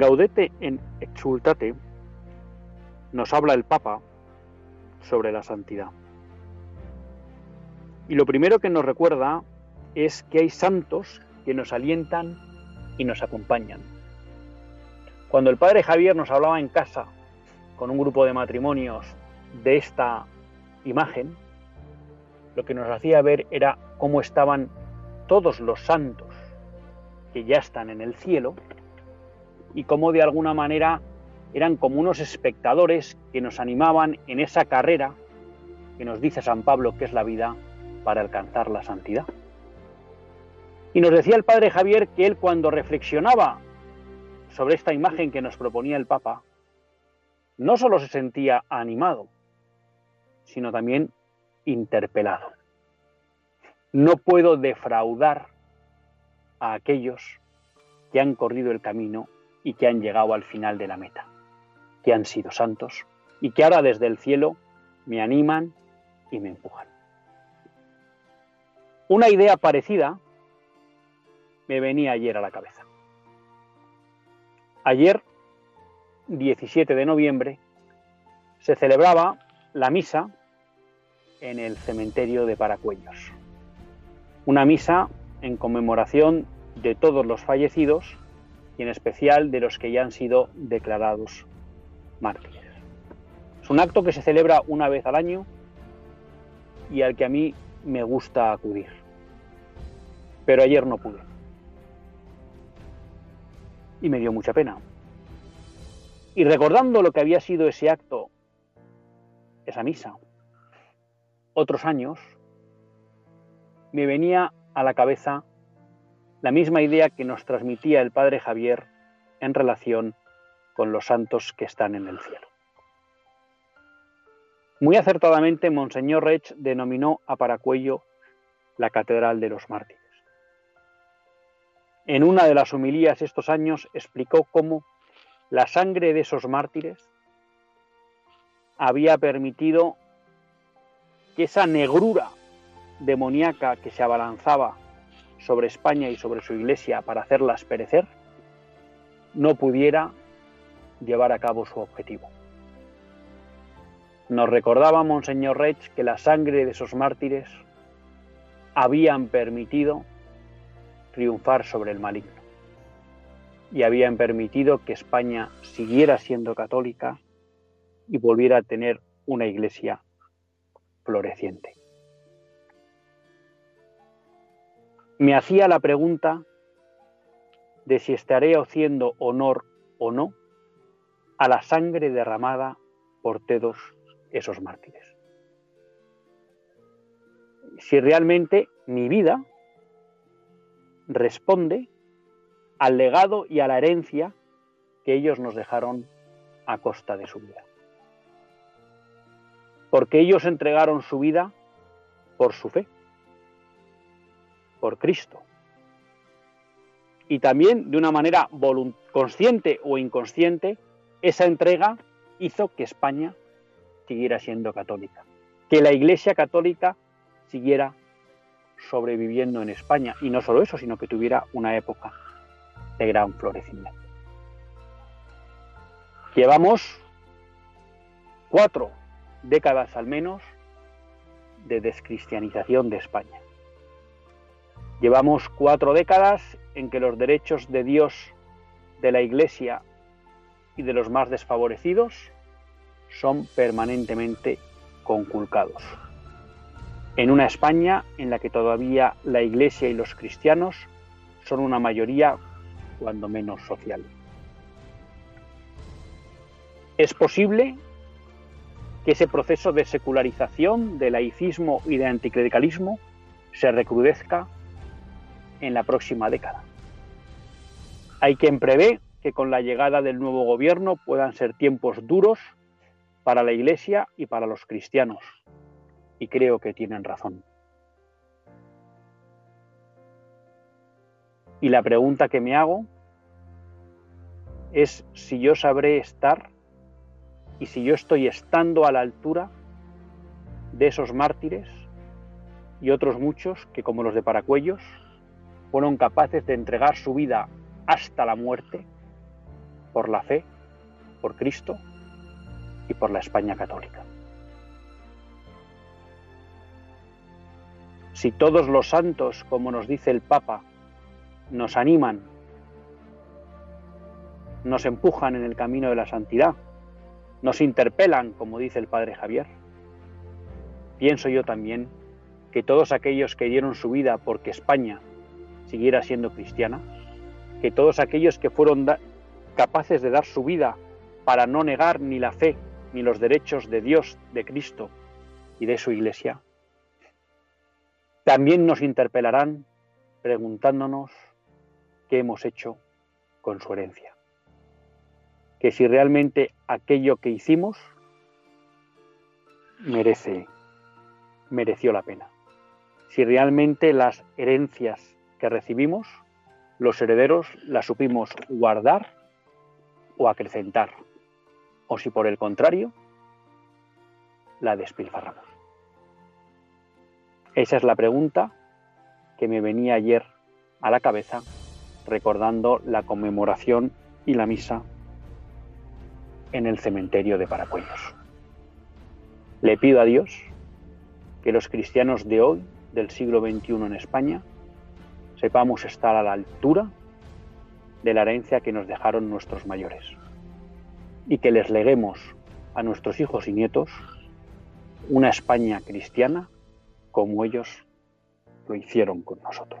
Gaudete en Exultate nos habla el Papa sobre la santidad. Y lo primero que nos recuerda es que hay santos que nos alientan y nos acompañan. Cuando el padre Javier nos hablaba en casa con un grupo de matrimonios de esta imagen, lo que nos hacía ver era cómo estaban todos los santos que ya están en el cielo y cómo de alguna manera eran como unos espectadores que nos animaban en esa carrera que nos dice San Pablo que es la vida para alcanzar la santidad. Y nos decía el padre Javier que él cuando reflexionaba sobre esta imagen que nos proponía el Papa, no solo se sentía animado, sino también interpelado. No puedo defraudar a aquellos que han corrido el camino y que han llegado al final de la meta, que han sido santos y que ahora desde el cielo me animan y me empujan. Una idea parecida me venía ayer a la cabeza. Ayer, 17 de noviembre, se celebraba la misa en el cementerio de Paracuellos. Una misa en conmemoración de todos los fallecidos y en especial de los que ya han sido declarados mártires. Es un acto que se celebra una vez al año y al que a mí me gusta acudir. Pero ayer no pude. Y me dio mucha pena. Y recordando lo que había sido ese acto, esa misa, otros años, me venía a la cabeza la misma idea que nos transmitía el padre Javier en relación con los santos que están en el cielo. Muy acertadamente, Monseñor Rech denominó a Paracuello la Catedral de los Mártires. En una de las homilías estos años explicó cómo la sangre de esos mártires había permitido que esa negrura demoníaca que se abalanzaba sobre España y sobre su iglesia para hacerlas perecer, no pudiera llevar a cabo su objetivo. Nos recordaba Monseñor Rech que la sangre de esos mártires habían permitido triunfar sobre el maligno y habían permitido que España siguiera siendo católica y volviera a tener una iglesia floreciente. Me hacía la pregunta de si estaré haciendo honor o no a la sangre derramada por todos esos mártires. Si realmente mi vida responde al legado y a la herencia que ellos nos dejaron a costa de su vida. Porque ellos entregaron su vida por su fe por Cristo. Y también de una manera consciente o inconsciente, esa entrega hizo que España siguiera siendo católica, que la Iglesia católica siguiera sobreviviendo en España. Y no solo eso, sino que tuviera una época de gran florecimiento. Llevamos cuatro décadas al menos de descristianización de España. Llevamos cuatro décadas en que los derechos de Dios, de la Iglesia y de los más desfavorecidos son permanentemente conculcados. En una España en la que todavía la Iglesia y los cristianos son una mayoría, cuando menos social. Es posible que ese proceso de secularización, de laicismo y de anticlericalismo se recrudezca en la próxima década. Hay quien prevé que con la llegada del nuevo gobierno puedan ser tiempos duros para la Iglesia y para los cristianos. Y creo que tienen razón. Y la pregunta que me hago es si yo sabré estar y si yo estoy estando a la altura de esos mártires y otros muchos que, como los de Paracuellos, fueron capaces de entregar su vida hasta la muerte por la fe, por Cristo y por la España católica. Si todos los santos, como nos dice el Papa, nos animan, nos empujan en el camino de la santidad, nos interpelan, como dice el Padre Javier, pienso yo también que todos aquellos que dieron su vida porque España siguiera siendo cristiana, que todos aquellos que fueron capaces de dar su vida para no negar ni la fe ni los derechos de Dios, de Cristo y de su Iglesia, también nos interpelarán preguntándonos qué hemos hecho con su herencia. Que si realmente aquello que hicimos merece, mereció la pena. Si realmente las herencias que recibimos, los herederos las supimos guardar o acrecentar, o si por el contrario, la despilfarramos. Esa es la pregunta que me venía ayer a la cabeza recordando la conmemoración y la misa en el cementerio de Paracuellos. Le pido a Dios que los cristianos de hoy, del siglo XXI en España, sepamos estar a la altura de la herencia que nos dejaron nuestros mayores y que les leguemos a nuestros hijos y nietos una España cristiana como ellos lo hicieron con nosotros.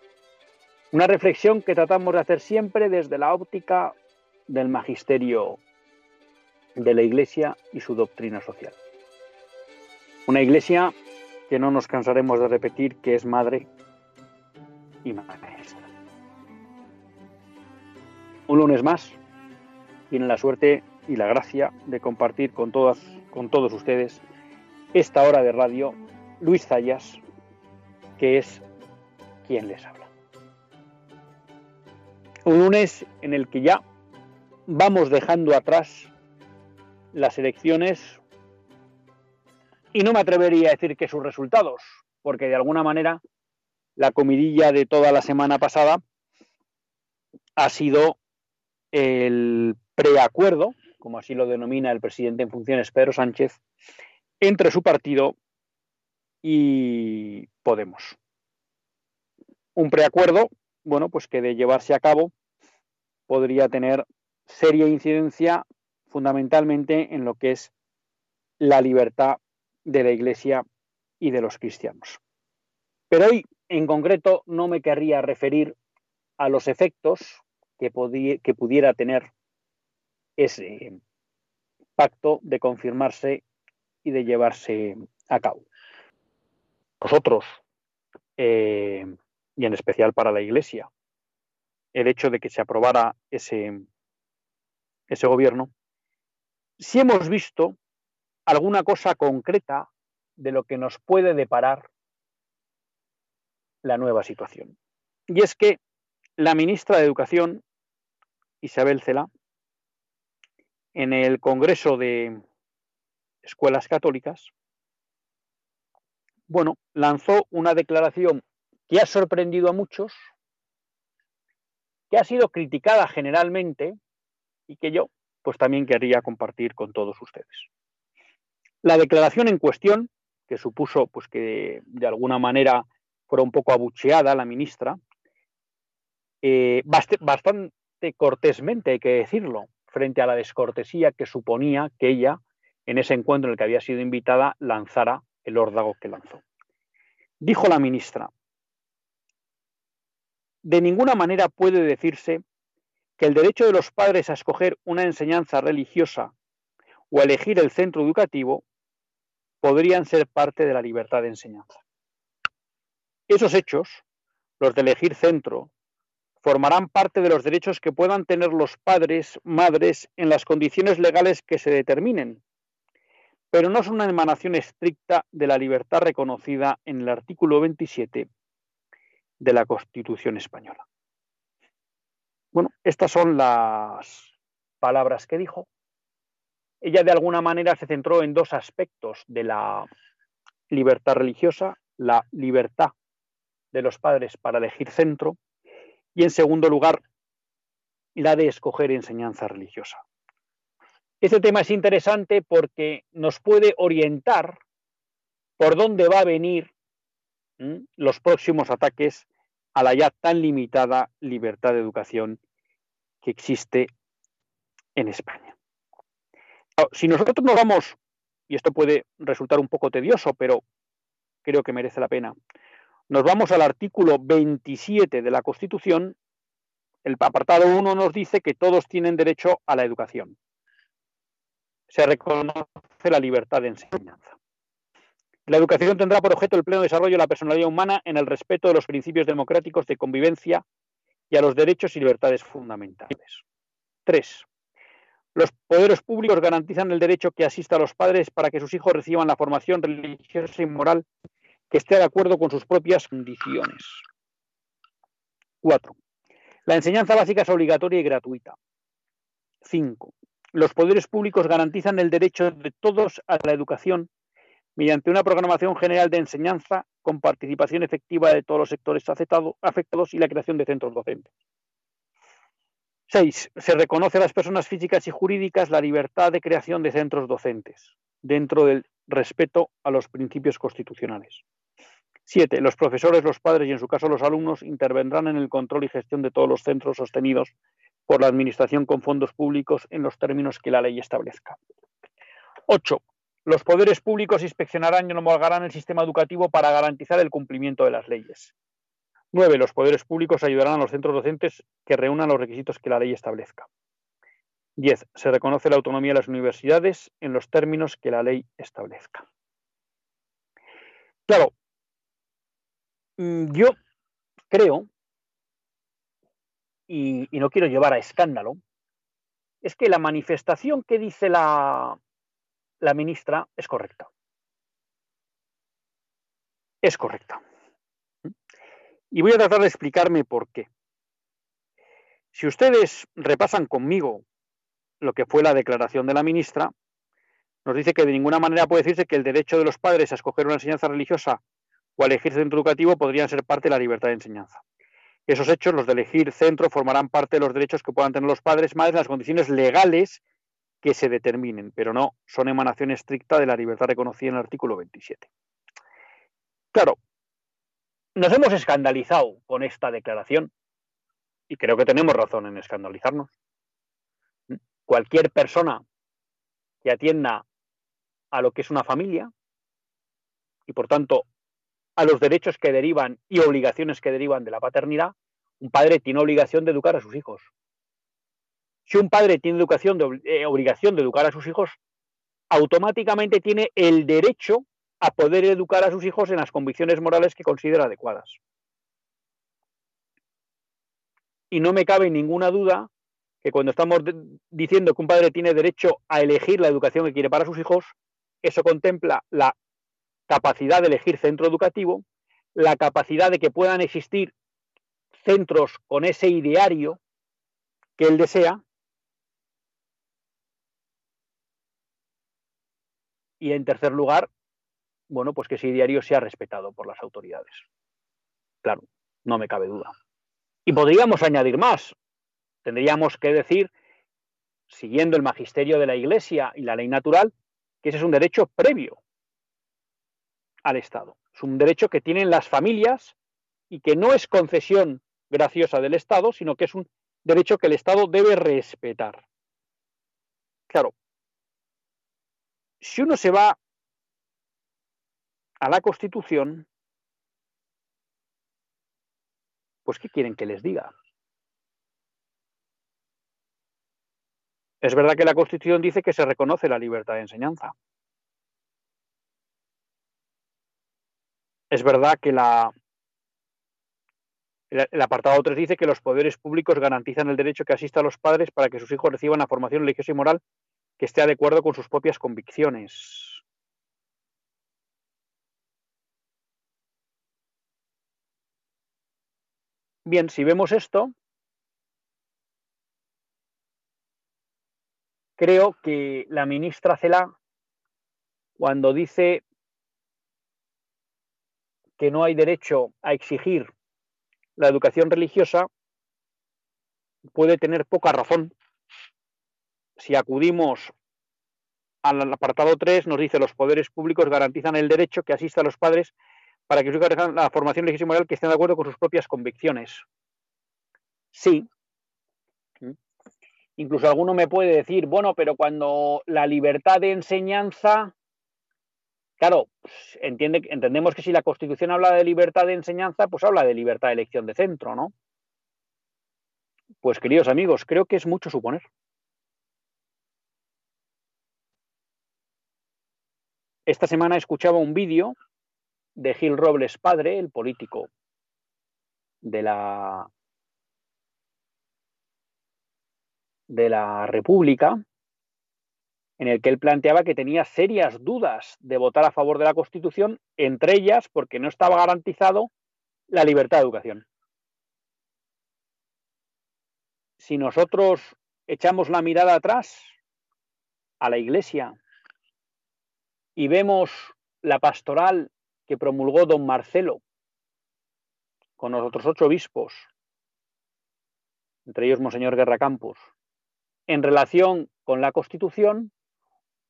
una reflexión que tratamos de hacer siempre desde la óptica del magisterio de la Iglesia y su doctrina social. Una Iglesia que no nos cansaremos de repetir que es madre y maestra. Un lunes más tienen la suerte y la gracia de compartir con todas, con todos ustedes esta hora de radio Luis Zayas, que es quien les habla. Un lunes en el que ya vamos dejando atrás las elecciones y no me atrevería a decir que sus resultados, porque de alguna manera la comidilla de toda la semana pasada ha sido el preacuerdo, como así lo denomina el presidente en funciones Pedro Sánchez, entre su partido y Podemos. Un preacuerdo bueno, pues que de llevarse a cabo podría tener seria incidencia fundamentalmente en lo que es la libertad de la Iglesia y de los cristianos. Pero hoy, en concreto, no me querría referir a los efectos que, que pudiera tener ese pacto de confirmarse y de llevarse a cabo. Nosotros, eh, y en especial para la Iglesia. El hecho de que se aprobara ese, ese gobierno si hemos visto alguna cosa concreta de lo que nos puede deparar la nueva situación. Y es que la ministra de Educación, Isabel Cela, en el Congreso de Escuelas Católicas, bueno, lanzó una declaración que ha sorprendido a muchos, que ha sido criticada generalmente y que yo pues también querría compartir con todos ustedes. La declaración en cuestión, que supuso pues que de alguna manera fuera un poco abucheada la ministra, eh, bastante cortésmente hay que decirlo, frente a la descortesía que suponía que ella, en ese encuentro en el que había sido invitada, lanzara el órdago que lanzó. Dijo la ministra, de ninguna manera puede decirse que el derecho de los padres a escoger una enseñanza religiosa o a elegir el centro educativo podrían ser parte de la libertad de enseñanza. Esos hechos, los de elegir centro, formarán parte de los derechos que puedan tener los padres, madres, en las condiciones legales que se determinen, pero no son una emanación estricta de la libertad reconocida en el artículo 27 de la Constitución española. Bueno, estas son las palabras que dijo. Ella de alguna manera se centró en dos aspectos de la libertad religiosa, la libertad de los padres para elegir centro y en segundo lugar la de escoger enseñanza religiosa. Este tema es interesante porque nos puede orientar por dónde va a venir los próximos ataques a la ya tan limitada libertad de educación que existe en España. Si nosotros nos vamos, y esto puede resultar un poco tedioso, pero creo que merece la pena, nos vamos al artículo 27 de la Constitución, el apartado 1 nos dice que todos tienen derecho a la educación se reconoce la libertad de enseñanza. La educación tendrá por objeto el pleno desarrollo de la personalidad humana en el respeto de los principios democráticos de convivencia y a los derechos y libertades fundamentales. 3. Los poderes públicos garantizan el derecho que asista a los padres para que sus hijos reciban la formación religiosa y moral que esté de acuerdo con sus propias condiciones. 4. La enseñanza básica es obligatoria y gratuita. 5 los poderes públicos garantizan el derecho de todos a la educación mediante una programación general de enseñanza con participación efectiva de todos los sectores afectados y la creación de centros docentes. 6. Se reconoce a las personas físicas y jurídicas la libertad de creación de centros docentes, dentro del respeto a los principios constitucionales. 7. Los profesores, los padres y en su caso los alumnos intervendrán en el control y gestión de todos los centros sostenidos por la Administración con fondos públicos en los términos que la ley establezca. 8. Los poderes públicos inspeccionarán y homologarán el sistema educativo para garantizar el cumplimiento de las leyes. 9. Los poderes públicos ayudarán a los centros docentes que reúnan los requisitos que la ley establezca. 10. Se reconoce la autonomía de las universidades en los términos que la ley establezca. Claro, mm, yo creo y, no quiero llevar a escándalo, es que la manifestación que dice la, la ministra es correcta. Es correcta. Y voy a tratar de explicarme por qué. Si ustedes repasan conmigo lo que fue la declaración de la ministra, nos dice que de ninguna manera puede decirse que el derecho de los padres a escoger una enseñanza religiosa o a elegir centro educativo podrían ser parte de la libertad de enseñanza. Esos hechos, los de elegir centro, formarán parte de los derechos que puedan tener los padres, madres, en las condiciones legales que se determinen, pero no son emanación estricta de la libertad reconocida en el artículo 27. Claro, nos hemos escandalizado con esta declaración y creo que tenemos razón en escandalizarnos. Cualquier persona que atienda a lo que es una familia y por tanto a los derechos que derivan y obligaciones que derivan de la paternidad, un padre tiene obligación de educar a sus hijos. Si un padre tiene educación eh, obligación de educar a sus hijos, automáticamente tiene el derecho a poder educar a sus hijos en las convicciones morales que considera adecuadas. Y no me cabe ninguna duda que cuando estamos diciendo que un padre tiene derecho a elegir la educación que quiere para sus hijos, eso contempla la capacidad de elegir centro educativo, la capacidad de que puedan existir centros con ese ideario que él desea, y en tercer lugar, bueno, pues que ese ideario sea respetado por las autoridades. Claro, no me cabe duda. Y podríamos añadir más. Tendríamos que decir, siguiendo el magisterio de la Iglesia y la ley natural, que ese es un derecho previo al Estado. Es un derecho que tienen las familias y que no es concesión graciosa del Estado, sino que es un derecho que el Estado debe respetar. Claro, si uno se va a la Constitución, pues ¿qué quieren que les diga? Es verdad que la Constitución dice que se reconoce la libertad de enseñanza. Es verdad que la, el apartado 3 dice que los poderes públicos garantizan el derecho que asista a los padres para que sus hijos reciban la formación religiosa y moral que esté de acuerdo con sus propias convicciones. Bien, si vemos esto, creo que la ministra Cela, cuando dice que no hay derecho a exigir la educación religiosa, puede tener poca razón. Si acudimos al apartado 3, nos dice los poderes públicos garantizan el derecho que asista a los padres para que su la formación religiosa y moral que estén de acuerdo con sus propias convicciones. Sí, Incluso alguno me puede decir, bueno, pero cuando la libertad de enseñanza, claro, pues, entiende, entendemos que si la Constitución habla de libertad de enseñanza, pues habla de libertad de elección de centro, ¿no? Pues queridos amigos, creo que es mucho suponer. Esta semana escuchaba un vídeo de Gil Robles padre, el político de la de la República, en el que él planteaba que tenía serias dudas de votar a favor de la Constitución, entre ellas porque no estaba garantizado la libertad de educación. Si nosotros echamos la mirada atrás a la Iglesia y vemos la pastoral que promulgó don Marcelo con los otros ocho obispos, entre ellos Monseñor Guerra Campos, en relación con la Constitución,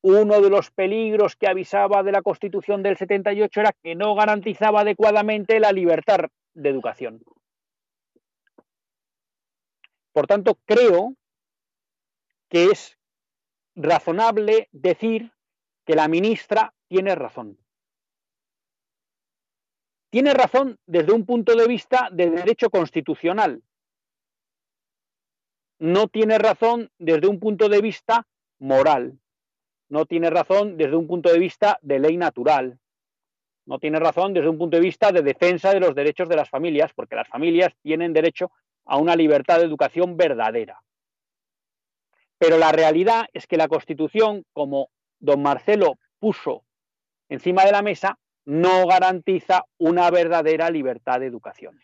uno de los peligros que avisaba de la Constitución del 78 era que no garantizaba adecuadamente la libertad de educación. Por tanto, creo que es razonable decir que la ministra tiene razón. Tiene razón desde un punto de vista de derecho constitucional, no tiene razón desde un punto de vista moral, no tiene razón desde un punto de vista de ley natural, no tiene razón desde un punto de vista de defensa de los derechos de las familias, porque las familias tienen derecho a una libertad de educación verdadera. Pero la realidad es que la Constitución, como don Marcelo puso encima de la mesa, no garantiza una verdadera libertad de educación.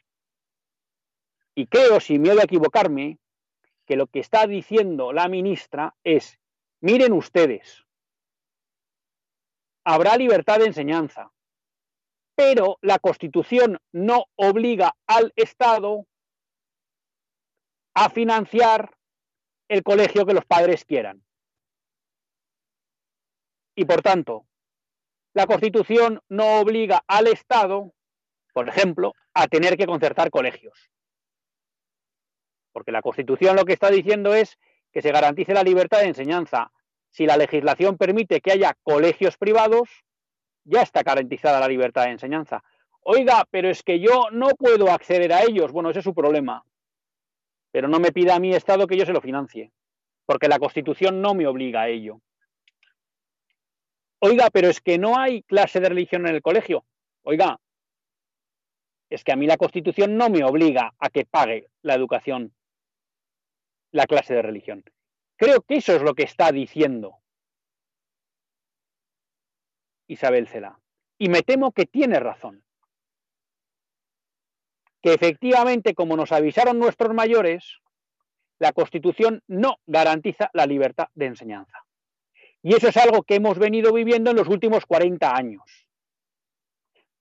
Y creo, sin miedo a equivocarme, que lo que está diciendo la ministra es, miren ustedes, habrá libertad de enseñanza, pero la Constitución no obliga al Estado a financiar el colegio que los padres quieran. Y por tanto, la Constitución no obliga al Estado, por ejemplo, a tener que concertar colegios. Porque la Constitución lo que está diciendo es que se garantice la libertad de enseñanza. Si la legislación permite que haya colegios privados, ya está garantizada la libertad de enseñanza. Oiga, pero es que yo no puedo acceder a ellos. Bueno, ese es su problema. Pero no me pida a mi Estado que yo se lo financie, porque la Constitución no me obliga a ello. Oiga, pero es que no hay clase de religión en el colegio. Oiga, es que a mí la Constitución no me obliga a que pague la educación la clase de religión. Creo que eso es lo que está diciendo Isabel Cela. Y me temo que tiene razón. Que efectivamente, como nos avisaron nuestros mayores, la Constitución no garantiza la libertad de enseñanza. Y eso es algo que hemos venido viviendo en los últimos 40 años.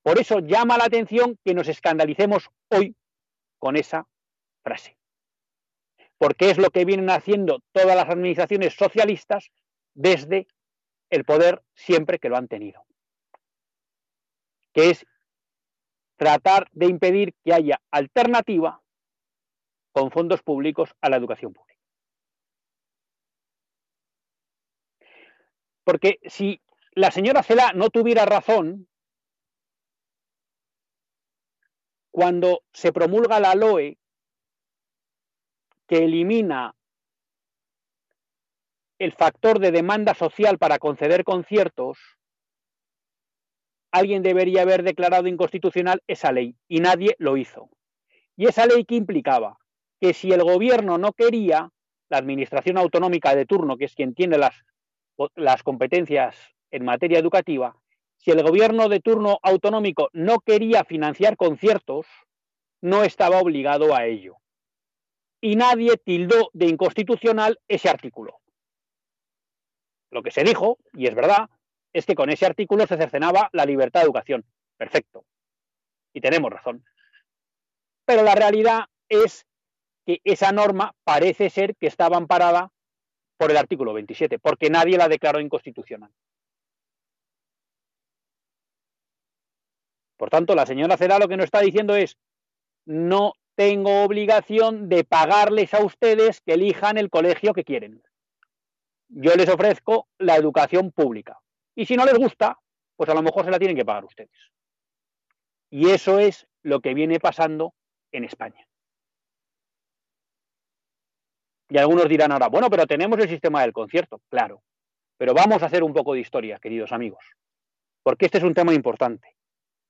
Por eso llama la atención que nos escandalicemos hoy con esa frase. Porque es lo que vienen haciendo todas las administraciones socialistas desde el poder siempre que lo han tenido. Que es tratar de impedir que haya alternativa con fondos públicos a la educación pública. Porque si la señora Cela no tuviera razón, cuando se promulga la LOE que elimina el factor de demanda social para conceder conciertos, alguien debería haber declarado inconstitucional esa ley y nadie lo hizo. ¿Y esa ley qué implicaba? Que si el gobierno no quería, la administración autonómica de turno, que es quien tiene las, las competencias en materia educativa, si el gobierno de turno autonómico no quería financiar conciertos, no estaba obligado a ello. Y nadie tildó de inconstitucional ese artículo. Lo que se dijo, y es verdad, es que con ese artículo se cercenaba la libertad de educación. Perfecto. Y tenemos razón. Pero la realidad es que esa norma parece ser que estaba amparada por el artículo 27, porque nadie la declaró inconstitucional. Por tanto, la señora Cera lo que nos está diciendo es, no tengo obligación de pagarles a ustedes que elijan el colegio que quieren. Yo les ofrezco la educación pública. Y si no les gusta, pues a lo mejor se la tienen que pagar ustedes. Y eso es lo que viene pasando en España. Y algunos dirán ahora, bueno, pero tenemos el sistema del concierto, claro. Pero vamos a hacer un poco de historia, queridos amigos, porque este es un tema importante.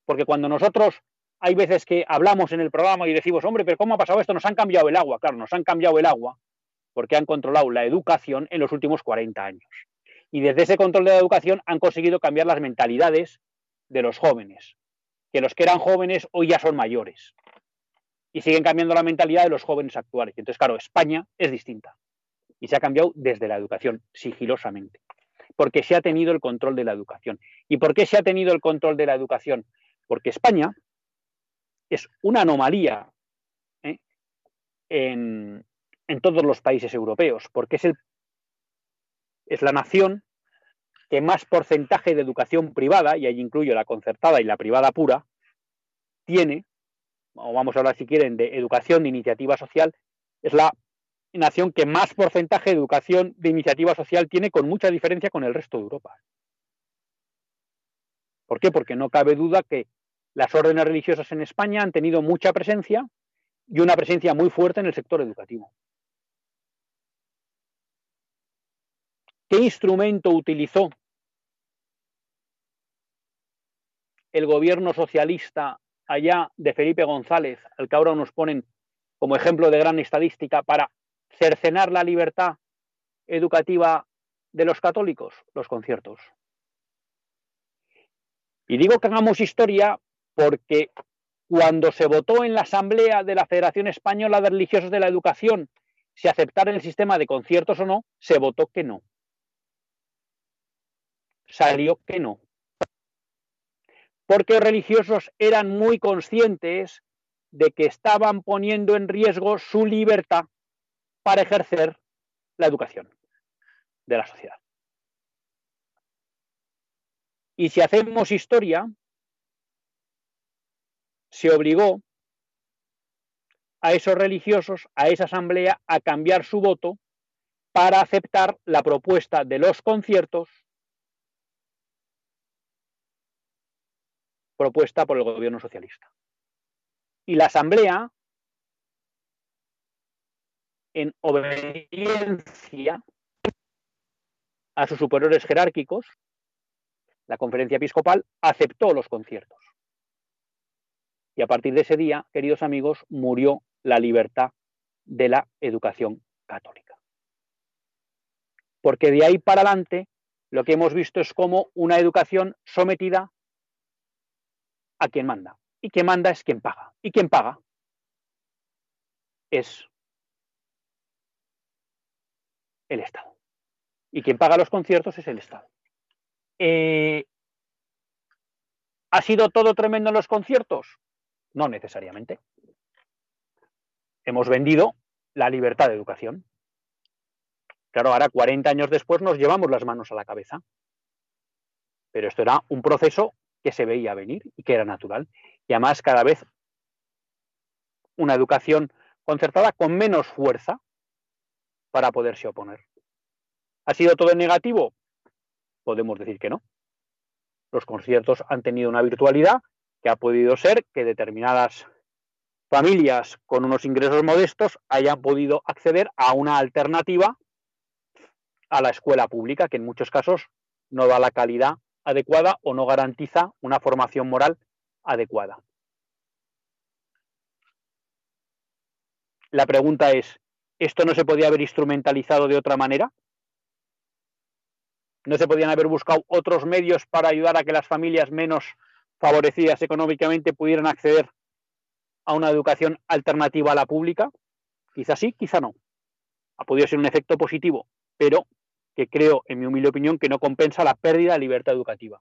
Porque cuando nosotros hay veces que hablamos en el programa y decimos, hombre, pero ¿cómo ha pasado esto? Nos han cambiado el agua. Claro, nos han cambiado el agua porque han controlado la educación en los últimos 40 años. Y desde ese control de la educación han conseguido cambiar las mentalidades de los jóvenes, que los que eran jóvenes hoy ya son mayores. Y siguen cambiando la mentalidad de los jóvenes actuales. Entonces, claro, España es distinta. Y se ha cambiado desde la educación, sigilosamente porque se ha tenido el control de la educación. ¿Y por qué se ha tenido el control de la educación? Porque España es una anomalía ¿eh? en, todos los países europeos, porque es, el, es la nación que más porcentaje de educación privada, y ahí incluyo la concertada y la privada pura, tiene, o vamos a hablar si quieren de educación de iniciativa social, es la nación que más porcentaje de educación de iniciativa social tiene con mucha diferencia con el resto de Europa. ¿Por qué? Porque no cabe duda que las órdenes religiosas en España han tenido mucha presencia y una presencia muy fuerte en el sector educativo. ¿Qué instrumento utilizó el gobierno socialista allá de Felipe González, al que ahora nos ponen como ejemplo de gran estadística, para cercenar la libertad educativa de los católicos, los conciertos. Y digo que hagamos historia porque cuando se votó en la Asamblea de la Federación Española de Religiosos de la Educación si aceptar el sistema de conciertos o no, se votó que no. Salió que no. Porque religiosos eran muy conscientes de que estaban poniendo en riesgo su libertad para ejercer la educación de la sociedad. Y si hacemos historia, se obligó a esos religiosos, a esa asamblea, a cambiar su voto para aceptar la propuesta de los conciertos propuesta por el gobierno socialista. Y la asamblea en obediencia a sus superiores jerárquicos, la conferencia episcopal aceptó los conciertos. Y a partir de ese día, queridos amigos, murió la libertad de la educación católica. Porque de ahí para adelante lo que hemos visto es como una educación sometida a quien manda. Y quien manda es quien paga. Y quien paga es el Estado. Y quien paga los conciertos es el Estado. Eh, ¿Ha sido todo tremendo en los conciertos? No necesariamente. Hemos vendido la libertad de educación. Claro, ahora 40 años después nos llevamos las manos a la cabeza. Pero esto era un proceso que se veía venir y que era natural. Y además cada vez una educación concertada con menos fuerza para poderse oponer. ¿Ha sido todo negativo? Podemos decir que no. Los conciertos han tenido una virtualidad que ha podido ser que determinadas familias con unos ingresos modestos hayan podido acceder a una alternativa a la escuela pública, que en muchos casos no da la calidad adecuada o no garantiza una formación moral adecuada. La pregunta es, ¿esto no se podía haber instrumentalizado de otra manera? ¿No se podían haber buscado otros medios para ayudar a que las familias menos favorecidas económicamente pudieran acceder a una educación alternativa a la pública? Quizá sí, quizá no. Ha podido ser un efecto positivo, pero que creo, en mi humilde opinión, que no compensa la pérdida de libertad educativa.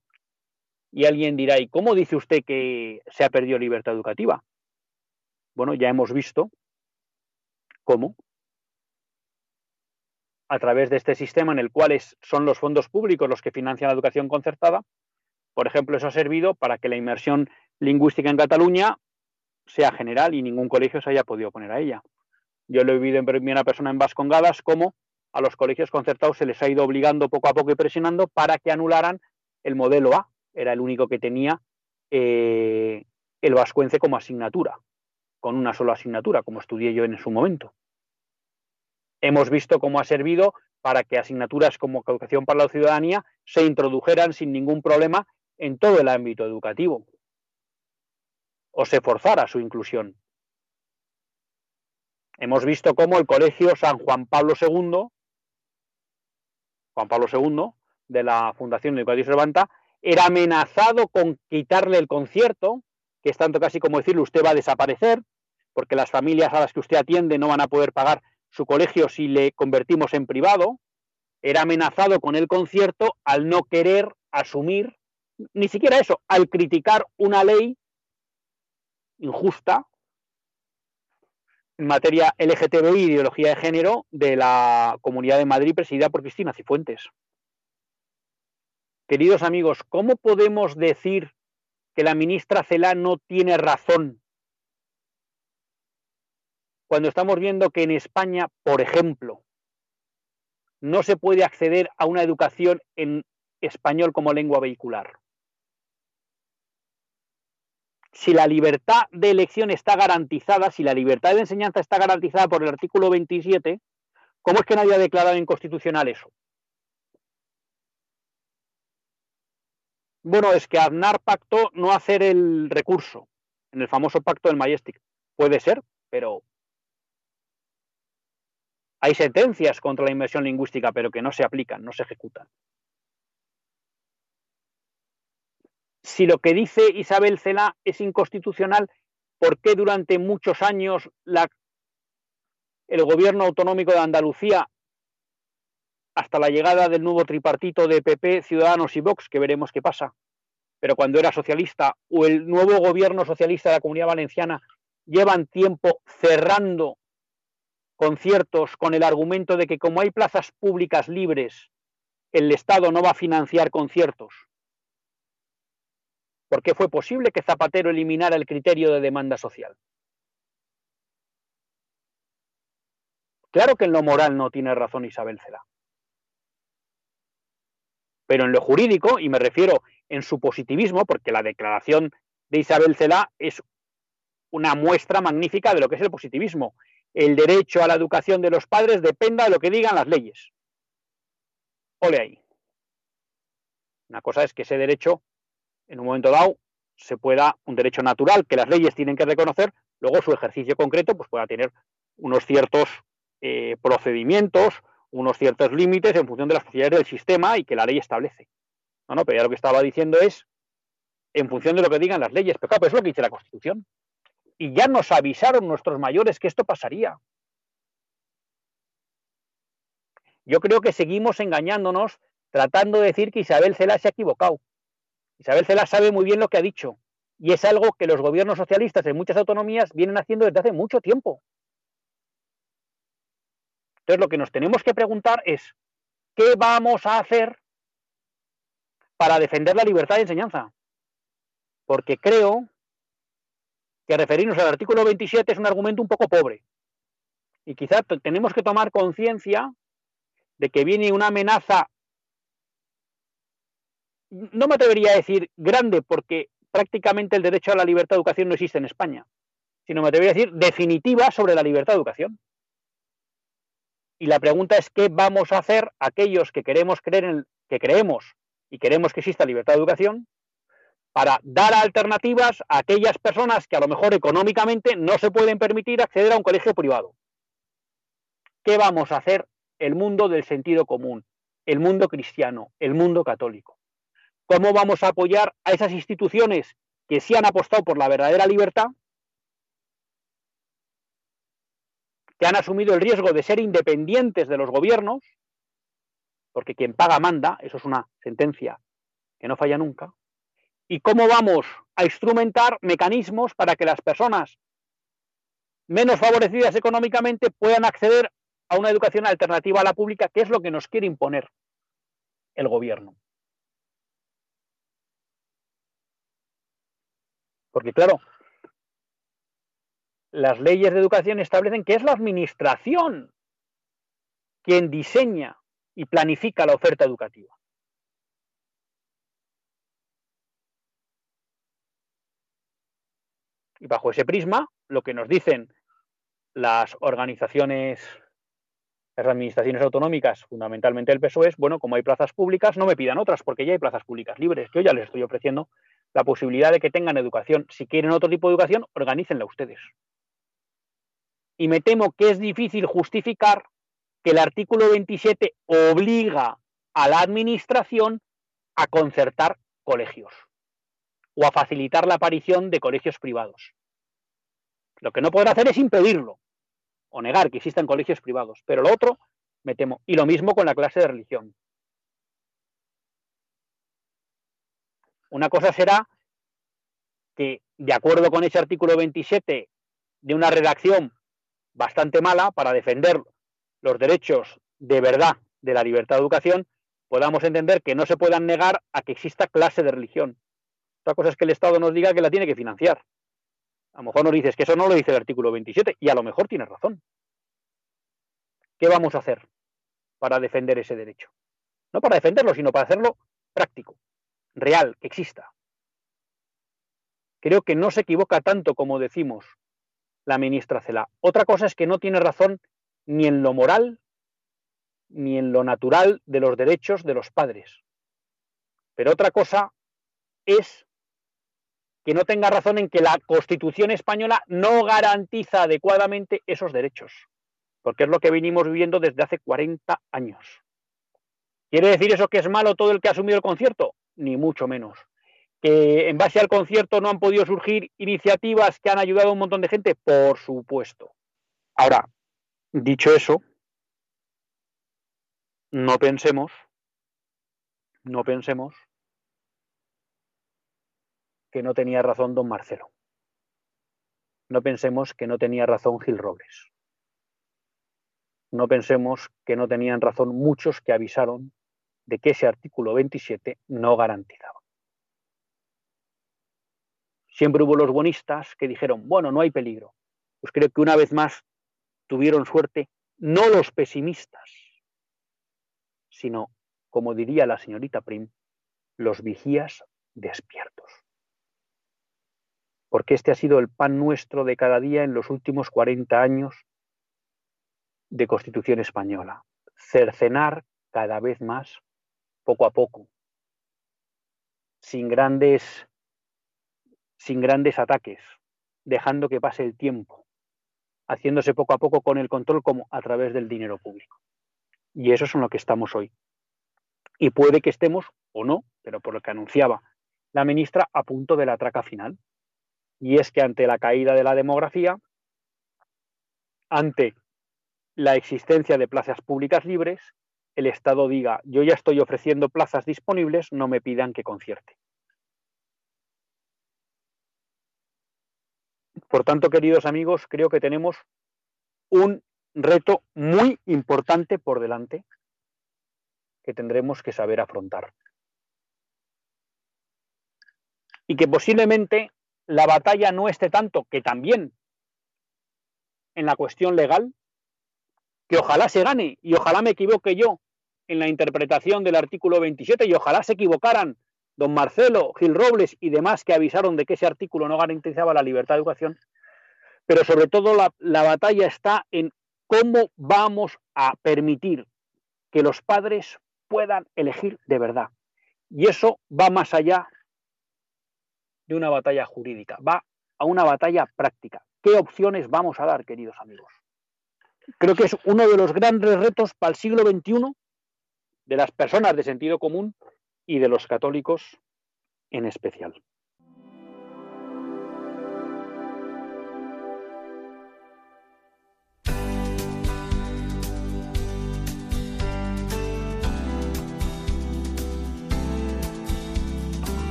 Y alguien dirá, ¿y cómo dice usted que se ha perdido libertad educativa? Bueno, ya hemos visto cómo a través de este sistema en el cual son los fondos públicos los que financian la educación concertada, por ejemplo, eso ha servido para que la inmersión lingüística en Cataluña sea general y ningún colegio se haya podido poner a ella. Yo lo he vivido en primera persona en Vascongadas, como a los colegios concertados se les ha ido obligando poco a poco y presionando para que anularan el modelo A. Era el único que tenía eh, el vascuence como asignatura, con una sola asignatura, como estudié yo en su momento. Hemos visto cómo ha servido para que asignaturas como educación para la ciudadanía se introdujeran sin ningún problema en todo el ámbito educativo o se forzara su inclusión. Hemos visto cómo el Colegio San Juan Pablo II, Juan Pablo II, de la Fundación Educativa Cervanta, era amenazado con quitarle el concierto, que es tanto casi como decirle usted va a desaparecer, porque las familias a las que usted atiende no van a poder pagar su colegio si le convertimos en privado, era amenazado con el concierto al no querer asumir, ni siquiera eso, al criticar una ley injusta en materia LGTBI ideología de género de la Comunidad de Madrid presidida por Cristina Cifuentes. Queridos amigos, ¿cómo podemos decir que la ministra Celá no tiene razón cuando estamos viendo que en España, por ejemplo, no se puede acceder a una educación en español como lengua vehicular. Si la libertad de elección está garantizada, si la libertad de enseñanza está garantizada por el artículo 27, ¿cómo es que nadie ha declarado inconstitucional eso? Bueno, es que Aznar pactó no hacer el recurso en el famoso pacto del Majestic. Puede ser, pero hay sentencias contra la inversión lingüística, pero que no se aplican, no se ejecutan. Si lo que dice Isabel Cela es inconstitucional, ¿por qué durante muchos años el gobierno autonómico de Andalucía, hasta la llegada del nuevo tripartito de PP, Ciudadanos y Vox, que veremos qué pasa, pero cuando era socialista, o el nuevo gobierno socialista de la Comunidad Valenciana, llevan tiempo cerrando conciertos con el argumento de que como hay plazas públicas libres, el Estado no va a financiar conciertos. ¿Por qué fue posible que Zapatero eliminara el criterio de demanda social? Claro que en lo moral no tiene razón Isabel Cela. Pero en lo jurídico, y me refiero en su positivismo, porque la declaración de Isabel Cela es una muestra magnífica de lo que es el positivismo el derecho a la educación de los padres dependa de lo que digan las leyes. Ole ahí. Una cosa es que ese derecho, en un momento dado, se pueda, un derecho natural que las leyes tienen que reconocer, luego su ejercicio concreto pues pueda tener unos ciertos eh, procedimientos, unos ciertos límites en función de las posibilidades del sistema y que la ley establece. No, no, pero ya lo que estaba diciendo es en función de lo que digan las leyes. Pero claro, es lo que dice la Constitución. Y ya nos avisaron nuestros mayores que esto pasaría. Yo creo que seguimos engañándonos tratando de decir que Isabel Cela se ha equivocado. Isabel Cela sabe muy bien lo que ha dicho. Y es algo que los gobiernos socialistas en muchas autonomías vienen haciendo desde hace mucho tiempo. Entonces lo que nos tenemos que preguntar es, ¿qué vamos a hacer para defender la libertad de enseñanza? Porque creo que referirnos al artículo 27 es un argumento un poco pobre. Y quizás tenemos que tomar conciencia de que viene una amenaza, no me atrevería a decir grande, porque prácticamente el derecho a la libertad de educación no existe en España, sino me atrevería a decir definitiva sobre la libertad de educación. Y la pregunta es qué vamos a hacer aquellos que queremos creer en que creemos y queremos que exista libertad de educación para dar alternativas a aquellas personas que a lo mejor económicamente no se pueden permitir acceder a un colegio privado. ¿Qué vamos a hacer el mundo del sentido común, el mundo cristiano, el mundo católico? ¿Cómo vamos a apoyar a esas instituciones que sí han apostado por la verdadera libertad que han asumido el riesgo de ser independientes de los gobiernos, porque quien paga manda, eso es una sentencia que no falla nunca, y cómo vamos a instrumentar mecanismos para que las personas menos favorecidas económicamente puedan acceder a una educación alternativa a la pública, que es lo que nos quiere imponer el gobierno. Porque claro, las leyes de educación establecen que es la administración quien diseña y planifica la oferta educativa. Y bajo ese prisma, lo que nos dicen las organizaciones, las administraciones autonómicas, fundamentalmente el PSOE, es, bueno, como hay plazas públicas, no me pidan otras, porque ya hay plazas públicas libres. Yo ya les estoy ofreciendo la posibilidad de que tengan educación. Si quieren otro tipo de educación, organícenla ustedes y me temo que es difícil justificar que el artículo 27 obliga a la administración a concertar colegios o a facilitar la aparición de colegios privados. Lo que no podrá hacer es impedirlo o negar que existan colegios privados, pero lo otro me temo. Y lo mismo con la clase de religión. Una cosa será que, de acuerdo con ese artículo 27 de una redacción bastante mala para defender los derechos de verdad de la libertad de educación, podamos entender que no se puedan negar a que exista clase de religión. Otra cosa es que el Estado nos diga que la tiene que financiar. A lo mejor nos dices que eso no lo dice el artículo 27 y a lo mejor tienes razón. ¿Qué vamos a hacer para defender ese derecho? No para defenderlo, sino para hacerlo práctico, real, que exista. Creo que no se equivoca tanto como decimos la ministra Cela. Otra cosa es que no tiene razón ni en lo moral ni en lo natural de los derechos de los padres. Pero otra cosa es que no tenga razón en que la Constitución española no garantiza adecuadamente esos derechos, porque es lo que venimos viviendo desde hace 40 años. ¿Quiere decir eso que es malo todo el que ha asumido el concierto? Ni mucho menos que en base al concierto no han podido surgir iniciativas que han ayudado a un montón de gente, por supuesto. Ahora, dicho eso, no pensemos, no pensemos que no tenía razón don Marcelo. No pensemos que no tenía razón Gil Robles. No pensemos que no tenían razón muchos que avisaron de que ese artículo 27 no garantizaba. Siempre hubo los bonistas que dijeron, bueno, no hay peligro. Pues creo que una vez más tuvieron suerte no los pesimistas, sino, como diría la señorita Prim, los vigías despiertos. Porque este ha sido el pan nuestro de cada día en los últimos 40 años de Constitución española. Cercenar cada vez más, poco a poco, sin grandes sin grandes ataques, dejando que pase el tiempo, haciéndose poco a poco con el control como a través del dinero público. Y eso es en lo que estamos hoy. Y puede que estemos, o no, pero por lo que anunciaba la ministra, a punto de la traca final. Y es que ante la caída de la demografía, ante la existencia de plazas públicas libres, el Estado diga, yo ya estoy ofreciendo plazas disponibles, no me pidan que concierte. Por tanto, queridos amigos, creo que tenemos un reto muy importante por delante que tendremos que saber afrontar. Y que posiblemente la batalla no esté tanto, que también en la cuestión legal, que ojalá se gane y ojalá me equivoque yo en la interpretación del artículo 27 y ojalá se equivocaran don Marcelo, Gil Robles y demás que avisaron de que ese artículo no garantizaba la libertad de educación, pero sobre todo la, la batalla está en cómo vamos a permitir que los padres puedan elegir de verdad. Y eso va más allá de una batalla jurídica, va a una batalla práctica. ¿Qué opciones vamos a dar, queridos amigos? Creo que es uno de los grandes retos para el siglo XXI de las personas de sentido común y de los católicos en especial.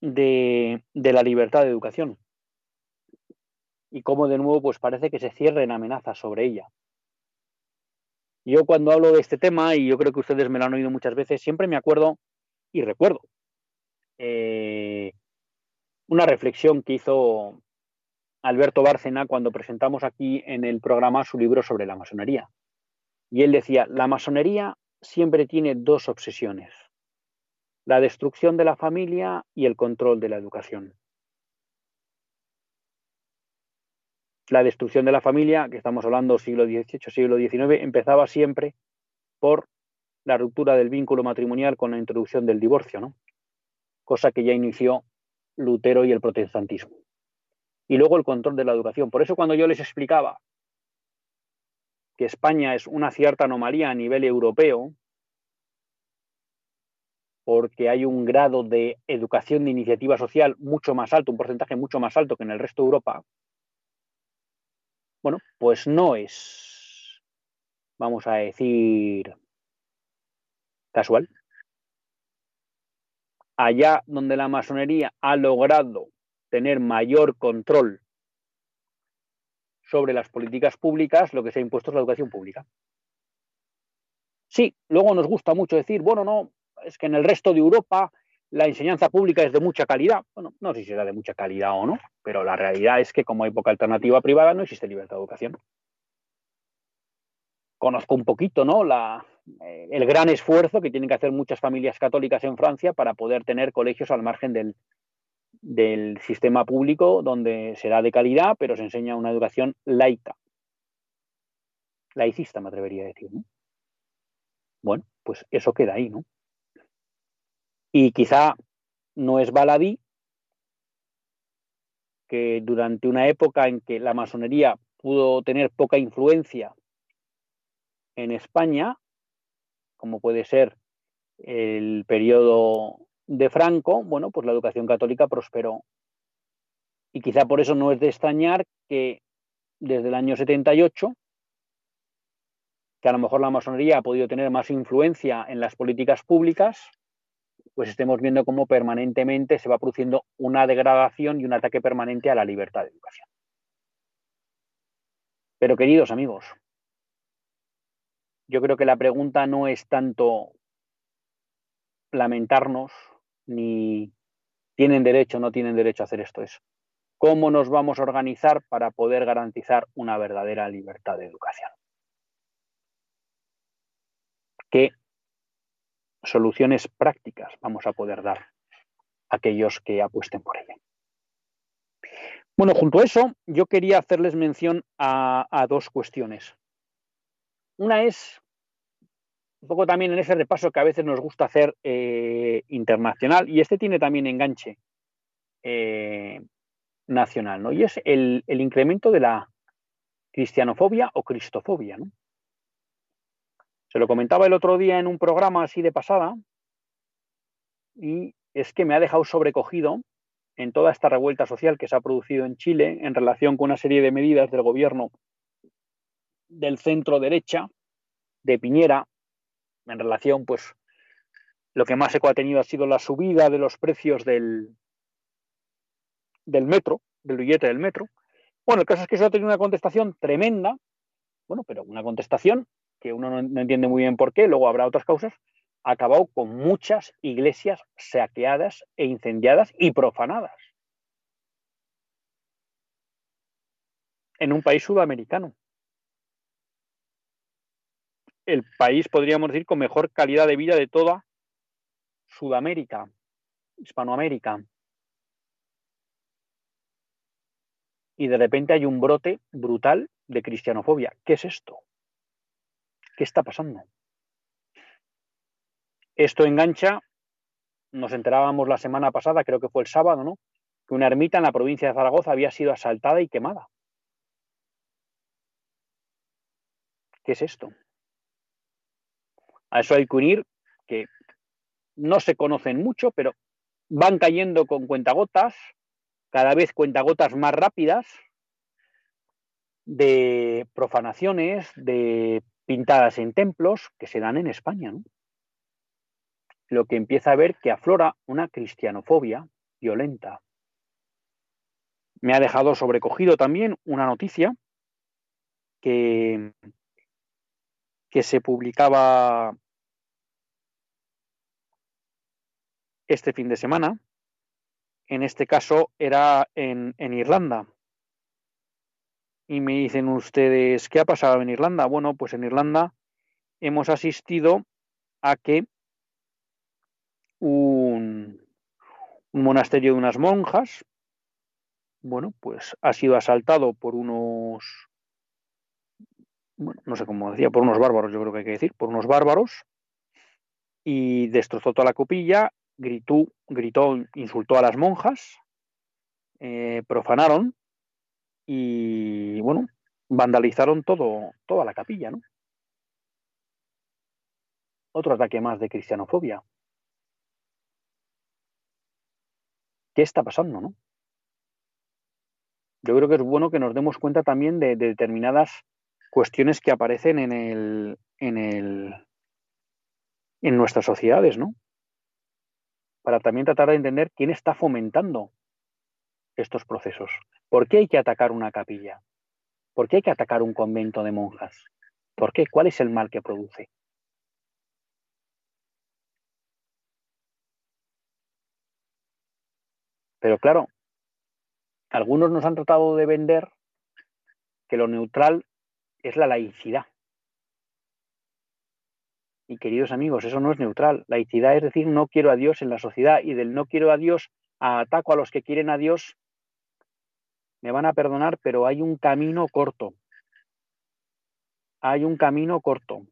de, la libertad de educación y cómo de nuevo pues parece que se cierren amenazas sobre ella. Yo cuando hablo de este tema, y yo creo que ustedes me lo han oído muchas veces, siempre me acuerdo y recuerdo eh, una reflexión que hizo Alberto Bárcena cuando presentamos aquí en el programa su libro sobre la masonería. Y él decía, la masonería siempre tiene dos obsesiones la destrucción de la familia y el control de la educación. La destrucción de la familia, que estamos hablando siglo XVIII, siglo XIX, empezaba siempre por la ruptura del vínculo matrimonial con la introducción del divorcio, ¿no? cosa que ya inició Lutero y el protestantismo. Y luego el control de la educación. Por eso cuando yo les explicaba que España es una cierta anomalía a nivel europeo, porque hay un grado de educación de iniciativa social mucho más alto, un porcentaje mucho más alto que en el resto de Europa, Bueno, pues no es, vamos a decir, casual. Allá donde la masonería ha logrado tener mayor control sobre las políticas públicas, lo que se ha impuesto es la educación pública. Sí, luego nos gusta mucho decir, bueno, no, es que en el resto de Europa la enseñanza pública es de mucha calidad. Bueno, no sé si será de mucha calidad o no, pero la realidad es que como hay poca alternativa privada no existe libertad de educación. Conozco un poquito, ¿no? Eh, el gran esfuerzo que tienen que hacer muchas familias católicas en Francia para poder tener colegios al margen del, del sistema público donde será de calidad, pero se enseña una educación laica. Laicista, me atrevería a decir, ¿no? Bueno, pues eso queda ahí, ¿no? Y quizá no es baladí que durante una época en que la masonería pudo tener poca influencia en España, como puede ser el periodo de Franco, bueno, pues la educación católica prosperó. Y quizá por eso no es de extrañar que desde el año 78, que a lo mejor la masonería ha podido tener más influencia en las políticas públicas, pues estemos viendo cómo permanentemente se va produciendo una degradación y un ataque permanente a la libertad de educación. Pero queridos amigos, yo creo que la pregunta no es tanto lamentarnos ni tienen derecho o no tienen derecho a hacer esto, es cómo nos vamos a organizar para poder garantizar una verdadera libertad de educación. ¿Qué soluciones prácticas vamos a poder dar a aquellos que apuesten por ella? Bueno, junto a eso, yo quería hacerles mención a, dos cuestiones. Una es un poco también en ese repaso que a veces nos gusta hacer eh, internacional, y este tiene también enganche eh, nacional, ¿no? Y es el, el, incremento de la cristianofobia o cristofobia, ¿no? Se lo comentaba el otro día en un programa así de pasada, y es que me ha dejado sobrecogido en toda esta revuelta social que se ha producido en Chile en relación con una serie de medidas del gobierno del centro derecha de Piñera en relación, pues, lo que más eco ha tenido ha sido la subida de los precios del, del metro, del billete del metro. Bueno, el caso es que eso ha tenido una contestación tremenda, bueno, pero una contestación que uno no, entiende muy bien por qué, luego habrá otras causas, ha acabado con muchas iglesias saqueadas e incendiadas y profanadas. En un país sudamericano el país, podríamos decir, con mejor calidad de vida de toda Sudamérica, Hispanoamérica. Y de repente hay un brote brutal de cristianofobia. ¿Qué es esto? ¿Qué está pasando? Esto engancha, nos enterábamos la semana pasada, creo que fue el sábado, ¿no? Que una ermita en la provincia de Zaragoza había sido asaltada y quemada. ¿Qué es esto? A eso hay que unir que no se conocen mucho, pero van cayendo con cuentagotas, cada vez cuentagotas más rápidas, de profanaciones, de pintadas en templos que se dan en España. Lo que empieza a ver que aflora una cristianofobia violenta. Me ha dejado sobrecogido también una noticia que que se publicaba este fin de semana. En este caso era en, en, Irlanda. Y me dicen ustedes, ¿qué ha pasado en Irlanda? Bueno, pues en Irlanda hemos asistido a que un, monasterio de unas monjas, bueno, pues ha sido asaltado por unos bueno, no sé cómo decía, por unos bárbaros, yo creo que hay que decir, por unos bárbaros, y destrozó toda la copilla, gritó, gritó insultó a las monjas, eh, profanaron y, bueno, vandalizaron todo, toda la capilla, ¿no? Otro ataque más de cristianofobia. ¿Qué está pasando, no? yo creo que es bueno que nos demos cuenta también de, determinadas cuestiones que aparecen en el, en el en nuestras sociedades, ¿no? Para también tratar de entender quién está fomentando estos procesos. ¿Por qué hay que atacar una capilla? ¿Por qué hay que atacar un convento de monjas? ¿Por qué? ¿Cuál es el mal que produce? Pero claro, algunos nos han tratado de vender que lo neutral es la laicidad. Y queridos amigos, eso no es neutral. Laicidad es decir, no quiero a Dios en la sociedad y del no quiero a Dios ataco a los que quieren a Dios. Me van a perdonar, pero hay un camino corto. Hay un camino corto.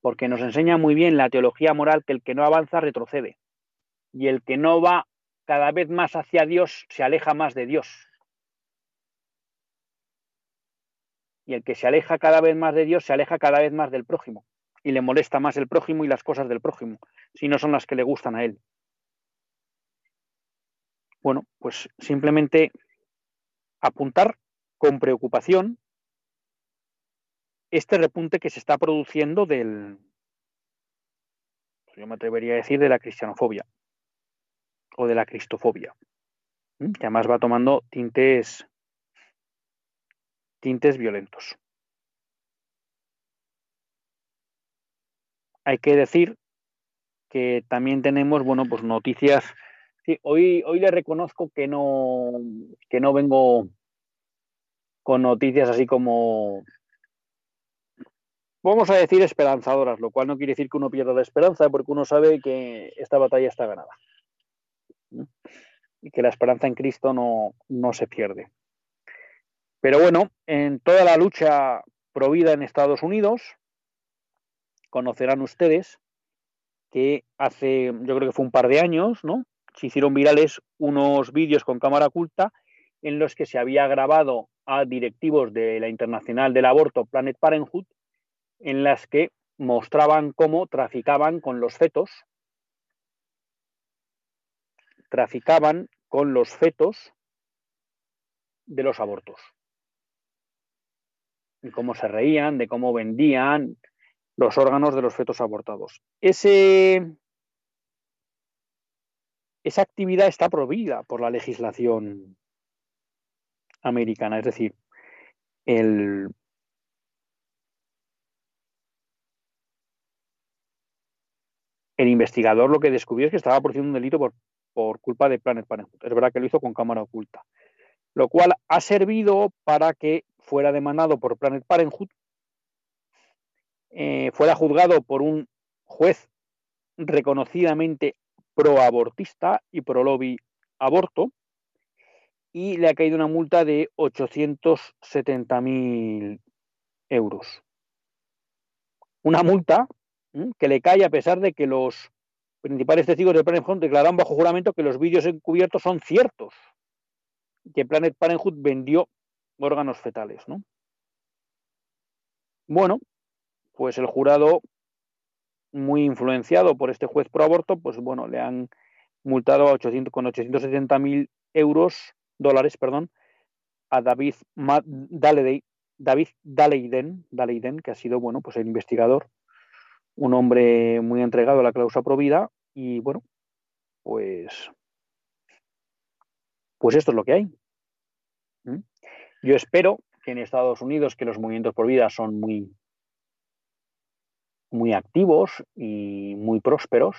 Porque nos enseña muy bien la teología moral que el que no avanza retrocede. Y el que no va cada vez más hacia Dios se aleja más de Dios. Y el que se aleja cada vez más de Dios se aleja cada vez más del prójimo. Y le molesta más el prójimo y las cosas del prójimo, si no son las que le gustan a él. Bueno, pues simplemente apuntar con preocupación este repunte que se está produciendo del, yo me atrevería a decir, de la cristianofobia o de la cristofobia, que además va tomando tintes, tintes violentos. Hay que decir que también tenemos, bueno, pues noticias. Sí, hoy, hoy le reconozco que no, que no vengo con noticias así como, vamos a decir, esperanzadoras, lo cual no quiere decir que uno pierda la esperanza, porque uno sabe que esta batalla está ganada y que la esperanza en Cristo no, no se pierde. Pero bueno, en toda la lucha provida en Estados Unidos, conocerán ustedes que hace, yo creo que fue un par de años, ¿no? Se hicieron virales unos vídeos con cámara oculta en los que se había grabado a directivos de la Internacional del Aborto, Planet Parenthood, en las que mostraban cómo traficaban con los fetos traficaban con los fetos de los abortos. Y cómo se reían, de cómo vendían los órganos de los fetos abortados. Ese, esa actividad está prohibida por la legislación americana, es decir, el, investigador lo que descubrió es que estaba produciendo un delito por por culpa de Planet Parenthood. Es verdad que lo hizo con cámara oculta. Lo cual ha servido para que fuera demandado por Planet Parenthood, eh, fuera juzgado por un juez reconocidamente pro-abortista y pro-lobby aborto, y le ha caído una multa de 870.000 euros. Una multa que le cae a pesar de que los principales testigos de Planet Parenthood declararon bajo juramento que los vídeos encubiertos son ciertos, que Planet Parenthood vendió órganos fetales, ¿no? Bueno, pues el jurado, muy influenciado por este juez pro aborto, pues bueno, le han multado a 800, con 870 mil euros, dólares, perdón, a David David Daleiden, Daleiden, que ha sido, bueno, pues el investigador un hombre muy entregado a la cláusula provida y bueno, pues, pues esto es lo que hay. Yo espero que en Estados Unidos, que los movimientos por vida son muy, muy activos y muy prósperos,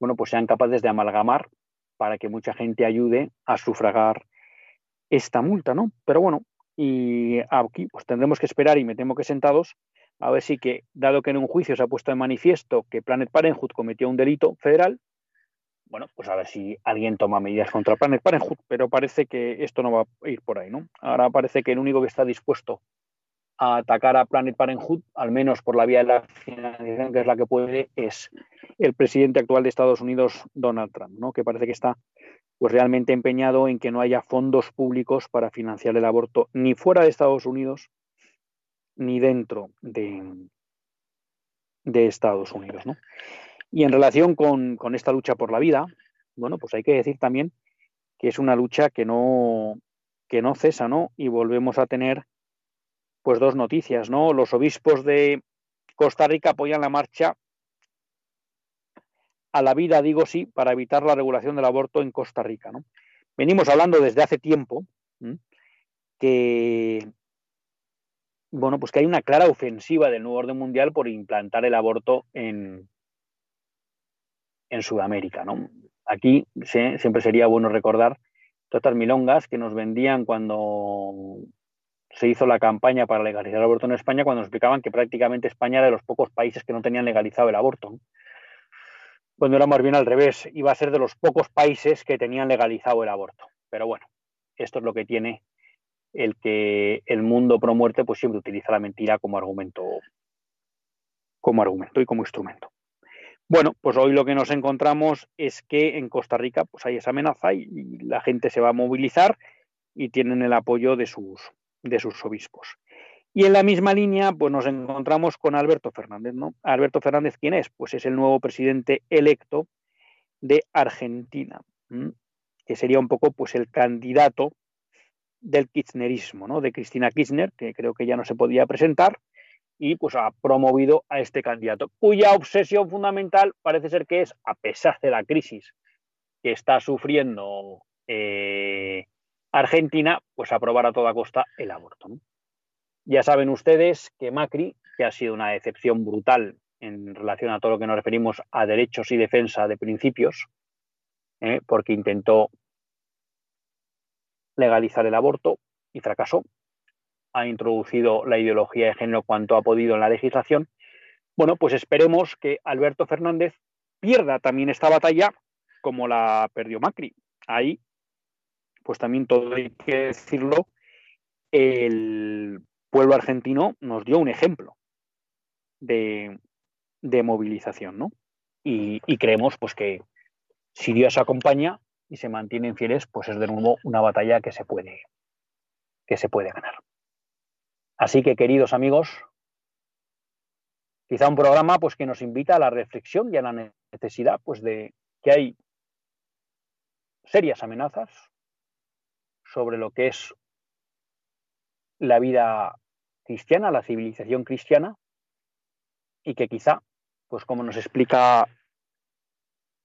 bueno, pues sean capaces de amalgamar para que mucha gente ayude a sufragar esta multa, ¿no? Pero bueno, y aquí pues tendremos que esperar y me temo que sentados a ver si que, dado que en un juicio se ha puesto de manifiesto que Planet Parenthood cometió un delito federal, bueno, pues a ver si alguien toma medidas contra Planet Parenthood, pero parece que esto no va a ir por ahí, ¿no? Ahora parece que el único que está dispuesto a atacar a Planet Parenthood, al menos por la vía de la financiación, que es la que puede, es el presidente actual de Estados Unidos, Donald Trump, ¿no? Que parece que está pues realmente empeñado en que no haya fondos públicos para financiar el aborto ni fuera de Estados Unidos ni dentro de, de Estados Unidos. ¿no? Y en relación con, con, esta lucha por la vida, bueno, pues hay que decir también que es una lucha que no, que no cesa, ¿no? Y volvemos a tener pues dos noticias, ¿no? Los obispos de Costa Rica apoyan la marcha a la vida, digo sí, para evitar la regulación del aborto en Costa Rica, ¿no? Venimos hablando desde hace tiempo que bueno, pues que hay una clara ofensiva del nuevo orden mundial por implantar el aborto en, en Sudamérica, ¿no? Aquí siempre sería bueno recordar todas milongas que nos vendían cuando se hizo la campaña para legalizar el aborto en España, cuando nos explicaban que prácticamente España era de los pocos países que no tenían legalizado el aborto. Cuando era más bien al revés, iba a ser de los pocos países que tenían legalizado el aborto. Pero bueno, esto es lo que tiene el que el mundo pro muerte pues siempre utiliza la mentira como argumento, como argumento y como instrumento. Bueno, pues hoy lo que nos encontramos es que en Costa Rica pues hay esa amenaza y, la gente se va a movilizar y tienen el apoyo de sus, de sus obispos. Y en la misma línea, pues nos encontramos con Alberto Fernández. Alberto Fernández, ¿quién es? Pues es el nuevo presidente electo de Argentina, que sería un poco pues el candidato del kirchnerismo, ¿no? de Cristina Kirchner, que creo que ya no se podía presentar, y pues ha promovido a este candidato, cuya obsesión fundamental parece ser que es, a pesar de la crisis que está sufriendo eh, Argentina, pues aprobar a toda costa el aborto. Ya saben ustedes que Macri, que ha sido una excepción brutal en relación a todo lo que nos referimos a derechos y defensa de principios, ¿eh? porque intentó legalizar el aborto y fracasó. Ha introducido la ideología de género cuanto ha podido en la legislación. Bueno, pues esperemos que Alberto Fernández pierda también esta batalla como la perdió Macri. Ahí, pues también todo hay que decirlo, el pueblo argentino nos dio un ejemplo de, movilización, ¿no? Y, y, creemos pues que si Dios acompaña, y se mantienen fieles, pues es de nuevo una batalla que se puede, que se puede ganar. Así que, queridos amigos, quizá un programa pues, que nos invita a la reflexión y a la necesidad pues, de que hay serias amenazas sobre lo que es la vida cristiana, la civilización cristiana, y que quizá, pues como nos explica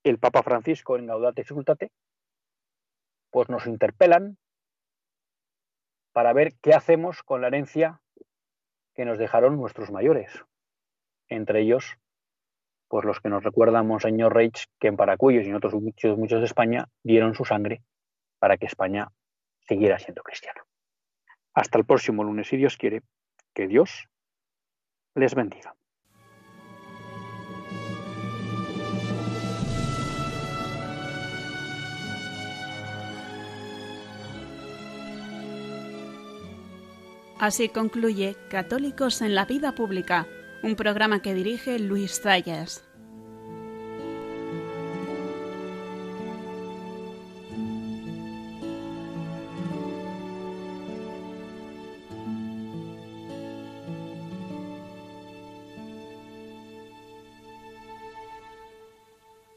el Papa Francisco en Gaudate Sultate, pues nos interpelan para ver qué hacemos con la herencia que nos dejaron nuestros mayores. Entre ellos, pues los que nos recuerdan Monseñor Reich, que en Paracuyos y en otros muchos, muchos de España dieron su sangre para que España siguiera siendo cristiana. Hasta el próximo lunes, si Dios quiere, que Dios les bendiga. Así concluye Católicos en la Vida Pública, un programa que dirige Luis Zayas.